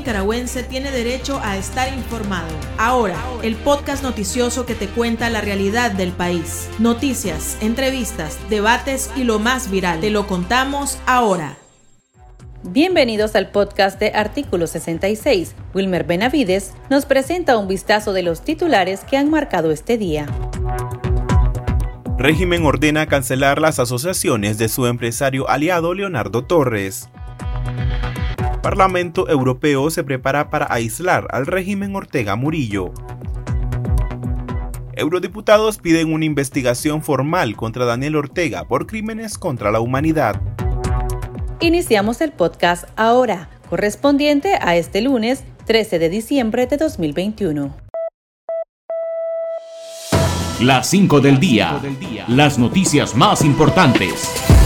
nicaragüense tiene derecho a estar informado. Ahora, el podcast noticioso que te cuenta la realidad del país. Noticias, entrevistas, debates y lo más viral. Te lo contamos ahora. Bienvenidos al podcast de Artículo 66. Wilmer Benavides nos presenta un vistazo de los titulares que han marcado este día. Régimen ordena cancelar las asociaciones de su empresario aliado Leonardo Torres. Parlamento Europeo se prepara para aislar al régimen Ortega Murillo. Eurodiputados piden una investigación formal contra Daniel Ortega por crímenes contra la humanidad. Iniciamos el podcast ahora, correspondiente a este lunes 13 de diciembre de 2021. Las 5 del día. Las noticias más importantes.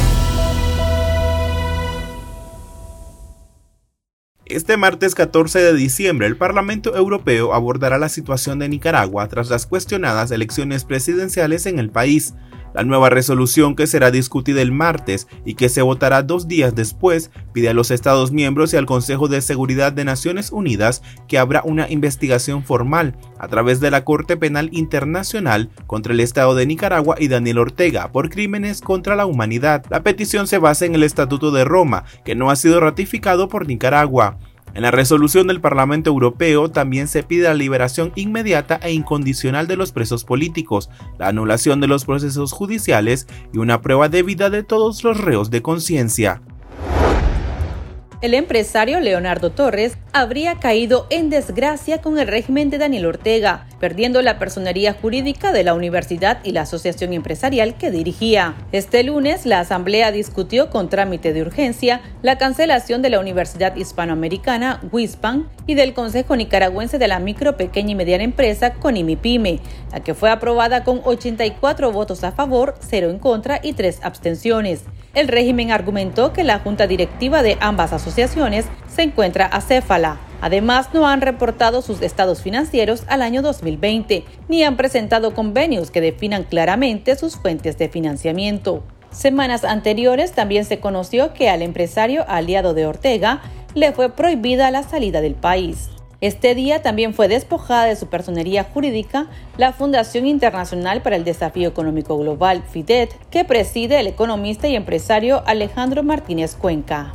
Este martes 14 de diciembre, el Parlamento Europeo abordará la situación de Nicaragua tras las cuestionadas elecciones presidenciales en el país. La nueva resolución que será discutida el martes y que se votará dos días después pide a los Estados miembros y al Consejo de Seguridad de Naciones Unidas que abra una investigación formal a través de la Corte Penal Internacional contra el Estado de Nicaragua y Daniel Ortega por crímenes contra la humanidad. La petición se basa en el Estatuto de Roma, que no ha sido ratificado por Nicaragua. En la resolución del Parlamento Europeo también se pide la liberación inmediata e incondicional de los presos políticos, la anulación de los procesos judiciales y una prueba debida de todos los reos de conciencia el empresario Leonardo Torres habría caído en desgracia con el régimen de Daniel Ortega, perdiendo la personería jurídica de la universidad y la asociación empresarial que dirigía. Este lunes, la Asamblea discutió con trámite de urgencia la cancelación de la Universidad Hispanoamericana, WISPAN, y del Consejo Nicaragüense de la Micro, Pequeña y Mediana Empresa, CONIMIPYME, la que fue aprobada con 84 votos a favor, 0 en contra y 3 abstenciones. El régimen argumentó que la junta directiva de ambas asociaciones se encuentra acéfala. Además, no han reportado sus estados financieros al año 2020, ni han presentado convenios que definan claramente sus fuentes de financiamiento. Semanas anteriores también se conoció que al empresario aliado de Ortega le fue prohibida la salida del país. Este día también fue despojada de su personería jurídica la Fundación Internacional para el Desafío Económico Global, FIDET, que preside el economista y empresario Alejandro Martínez Cuenca.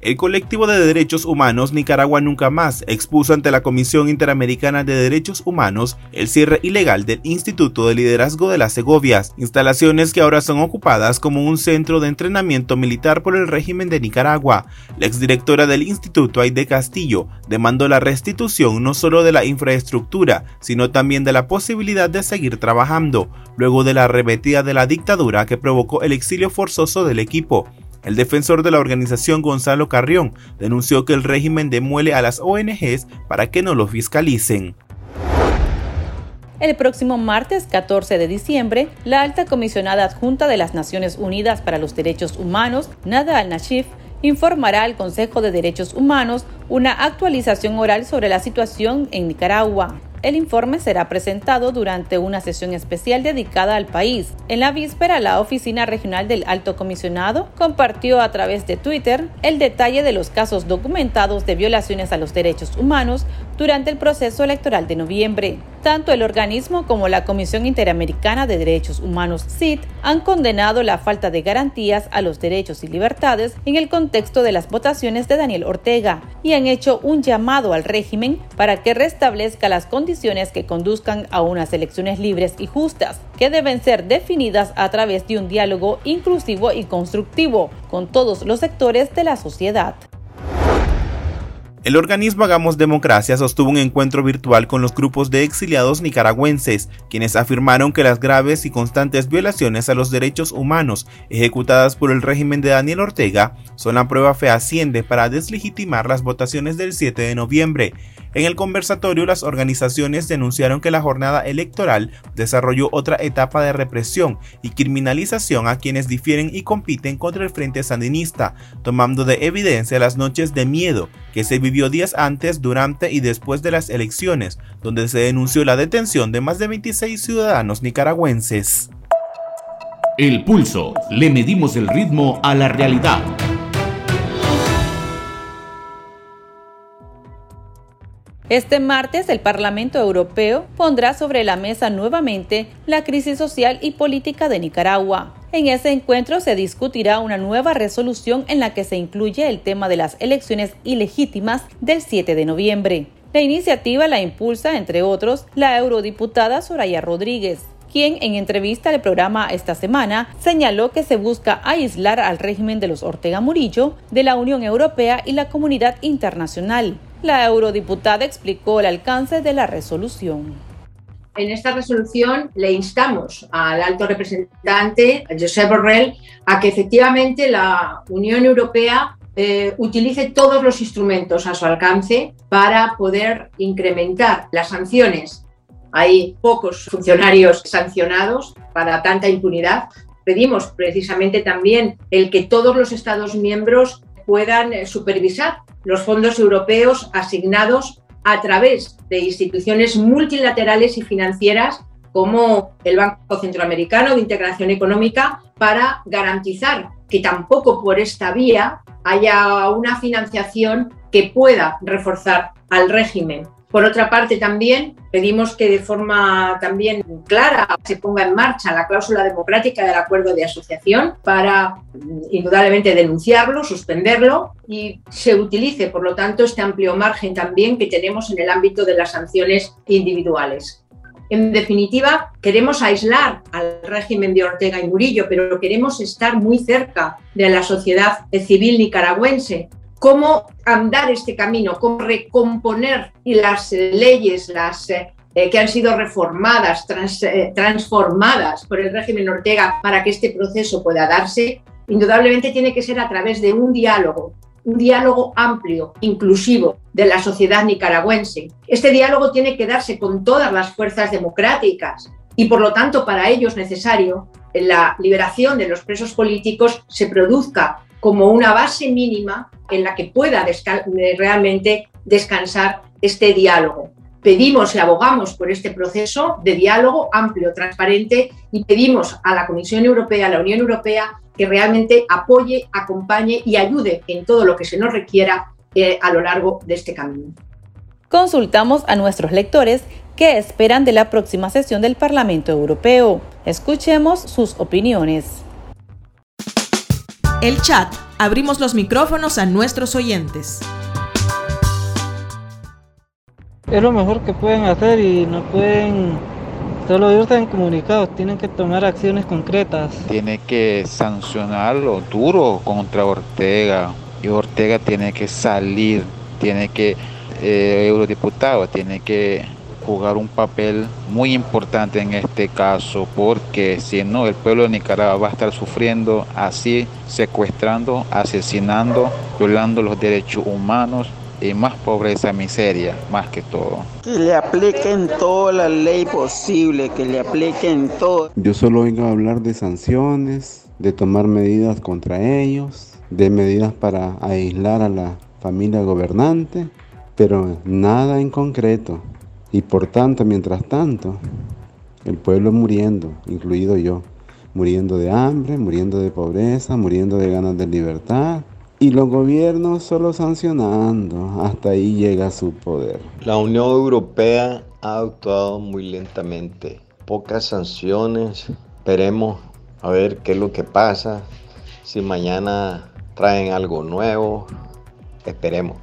El colectivo de derechos humanos Nicaragua Nunca Más expuso ante la Comisión Interamericana de Derechos Humanos el cierre ilegal del Instituto de Liderazgo de las Segovias, instalaciones que ahora son ocupadas como un centro de entrenamiento militar por el régimen de Nicaragua. La exdirectora del instituto, Aide Castillo, demandó la restitución no solo de la infraestructura, sino también de la posibilidad de seguir trabajando, luego de la arremetida de la dictadura que provocó el exilio forzoso del equipo. El defensor de la organización Gonzalo Carrión denunció que el régimen demuele a las ONGs para que no lo fiscalicen. El próximo martes 14 de diciembre, la alta comisionada adjunta de las Naciones Unidas para los Derechos Humanos, Nada al-Nashif, informará al Consejo de Derechos Humanos una actualización oral sobre la situación en Nicaragua. El informe será presentado durante una sesión especial dedicada al país. En la víspera, la Oficina Regional del Alto Comisionado compartió a través de Twitter el detalle de los casos documentados de violaciones a los derechos humanos durante el proceso electoral de noviembre. Tanto el organismo como la Comisión Interamericana de Derechos Humanos, CID, han condenado la falta de garantías a los derechos y libertades en el contexto de las votaciones de Daniel Ortega y han hecho un llamado al régimen para que restablezca las condiciones que conduzcan a unas elecciones libres y justas, que deben ser definidas a través de un diálogo inclusivo y constructivo con todos los sectores de la sociedad. El organismo Hagamos Democracia sostuvo un encuentro virtual con los grupos de exiliados nicaragüenses, quienes afirmaron que las graves y constantes violaciones a los derechos humanos ejecutadas por el régimen de Daniel Ortega son la prueba fehaciente para deslegitimar las votaciones del 7 de noviembre. En el conversatorio, las organizaciones denunciaron que la jornada electoral desarrolló otra etapa de represión y criminalización a quienes difieren y compiten contra el Frente Sandinista, tomando de evidencia las noches de miedo que se vivió días antes, durante y después de las elecciones, donde se denunció la detención de más de 26 ciudadanos nicaragüenses. El pulso. Le medimos el ritmo a la realidad. Este martes el Parlamento Europeo pondrá sobre la mesa nuevamente la crisis social y política de Nicaragua. En ese encuentro se discutirá una nueva resolución en la que se incluye el tema de las elecciones ilegítimas del 7 de noviembre. La iniciativa la impulsa, entre otros, la eurodiputada Soraya Rodríguez, quien en entrevista al programa esta semana señaló que se busca aislar al régimen de los Ortega Murillo de la Unión Europea y la comunidad internacional. La eurodiputada explicó el alcance de la resolución en esta resolución le instamos al alto representante, Josep Borrell, a que efectivamente la Unión Europea eh, utilice todos los instrumentos a su alcance para poder incrementar las sanciones. Hay pocos funcionarios sancionados para tanta impunidad. Pedimos precisamente también el que todos los Estados miembros puedan supervisar los fondos europeos asignados a través de instituciones multilaterales y financieras como el Banco Centroamericano de Integración Económica para garantizar que tampoco por esta vía haya una financiación que pueda reforzar al régimen. Por otra parte, también pedimos que de forma también clara se ponga en marcha la cláusula democrática del acuerdo de asociación para indudablemente denunciarlo, suspenderlo y se utilice, por lo tanto, este amplio margen también que tenemos en el ámbito de las sanciones individuales. En definitiva, queremos aislar al régimen de Ortega y Murillo, pero queremos estar muy cerca de la sociedad civil nicaragüense cómo andar este camino, cómo recomponer las leyes, las eh, eh, que han sido reformadas, eh, transformadas por el régimen Ortega para que este proceso pueda darse, indudablemente tiene que ser a través de un diálogo, un diálogo amplio, inclusivo de la sociedad nicaragüense. Este diálogo tiene que darse con todas las fuerzas democráticas y por lo tanto para ello es necesario la liberación de los presos políticos se produzca como una base mínima en la que pueda realmente descansar este diálogo. Pedimos y abogamos por este proceso de diálogo amplio, transparente y pedimos a la Comisión Europea, a la Unión Europea, que realmente apoye, acompañe y ayude en todo lo que se nos requiera eh, a lo largo de este camino. Consultamos a nuestros lectores qué esperan de la próxima sesión del Parlamento Europeo. Escuchemos sus opiniones. El chat. Abrimos los micrófonos a nuestros oyentes. Es lo mejor que pueden hacer y no pueden solo irse en comunicados, tienen que tomar acciones concretas. Tiene que sancionarlo duro contra Ortega y Ortega tiene que salir, tiene que, eh, eurodiputado, tiene que jugar un papel muy importante en este caso, porque si no, el pueblo de Nicaragua va a estar sufriendo así, secuestrando, asesinando, violando los derechos humanos y más pobreza, miseria, más que todo. Que le apliquen toda la ley posible, que le apliquen todo. Yo solo vengo a hablar de sanciones, de tomar medidas contra ellos, de medidas para aislar a la familia gobernante, pero nada en concreto. Y por tanto, mientras tanto, el pueblo muriendo, incluido yo, muriendo de hambre, muriendo de pobreza, muriendo de ganas de libertad. Y los gobiernos solo sancionando, hasta ahí llega su poder. La Unión Europea ha actuado muy lentamente, pocas sanciones, esperemos a ver qué es lo que pasa, si mañana traen algo nuevo, esperemos.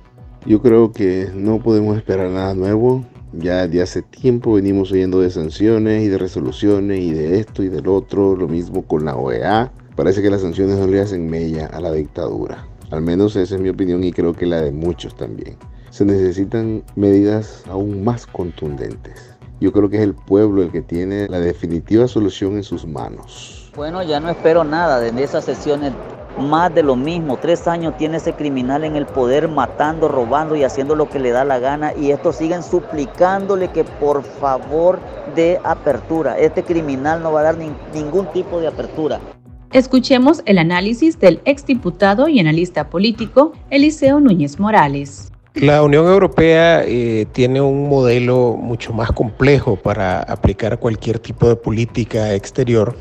Yo creo que no podemos esperar nada nuevo, ya de hace tiempo venimos oyendo de sanciones y de resoluciones y de esto y del otro, lo mismo con la OEA. Parece que las sanciones no le hacen mella a la dictadura. Al menos esa es mi opinión y creo que la de muchos también. Se necesitan medidas aún más contundentes. Yo creo que es el pueblo el que tiene la definitiva solución en sus manos. Bueno, ya no espero nada de esas sesiones más de lo mismo. Tres años tiene ese criminal en el poder matando, robando y haciendo lo que le da la gana. Y estos siguen suplicándole que por favor dé apertura. Este criminal no va a dar ningún tipo de apertura. Escuchemos el análisis del exdiputado y analista político Eliseo Núñez Morales. La Unión Europea eh, tiene un modelo mucho más complejo para aplicar cualquier tipo de política exterior.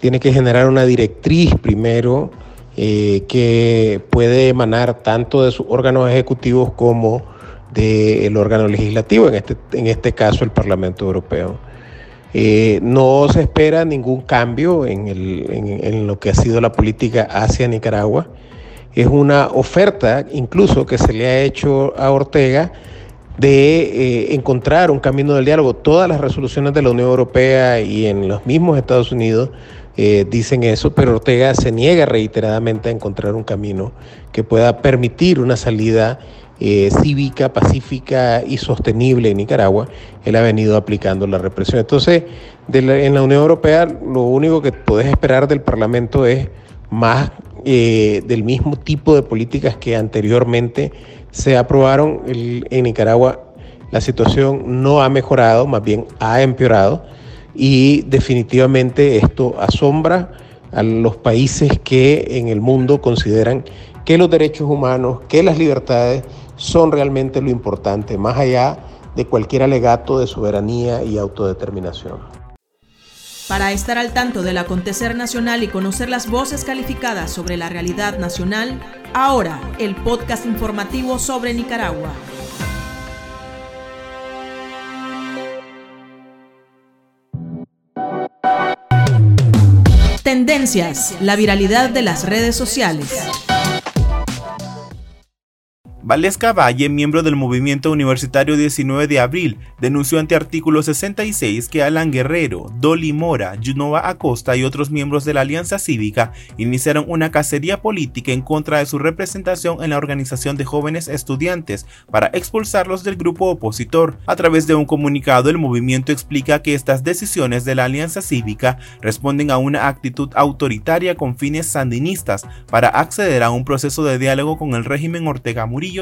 Tiene que generar una directriz primero eh, que puede emanar tanto de sus órganos ejecutivos como del órgano legislativo, en este, en este caso el Parlamento Europeo. Eh, no se espera ningún cambio en, lo que ha sido la política hacia Nicaragua. Es una oferta incluso que se le ha hecho a Ortega de eh, encontrar un camino del diálogo. Todas las resoluciones de la Unión Europea y en los mismos Estados Unidos eh, dicen eso, pero Ortega se niega reiteradamente a encontrar un camino que pueda permitir una salida eh, cívica, pacífica y sostenible en Nicaragua, él ha venido aplicando la represión. Entonces, en la Unión Europea lo único que podés esperar del Parlamento es más eh, del mismo tipo de políticas que anteriormente se aprobaron. en Nicaragua la situación no ha mejorado, más bien ha empeorado y definitivamente esto asombra a los países que en el mundo consideran que los derechos humanos, que las libertades son realmente lo importante, más allá de cualquier alegato de soberanía y autodeterminación. Para estar al tanto del acontecer nacional y conocer las voces calificadas sobre la realidad nacional, ahora el podcast informativo sobre Nicaragua. La viralidad de las redes sociales. Valesca Valle, miembro del movimiento universitario 19 de abril, denunció ante artículo 66 que Alan Guerrero, Dolly Mora, Junova Acosta y otros miembros de la Alianza Cívica iniciaron una cacería política en contra de su representación en la organización de jóvenes estudiantes para expulsarlos del grupo opositor. A través de un comunicado, el movimiento explica que estas decisiones de la Alianza Cívica responden a una actitud autoritaria con fines sandinistas para acceder a un proceso de diálogo con el régimen Ortega Murillo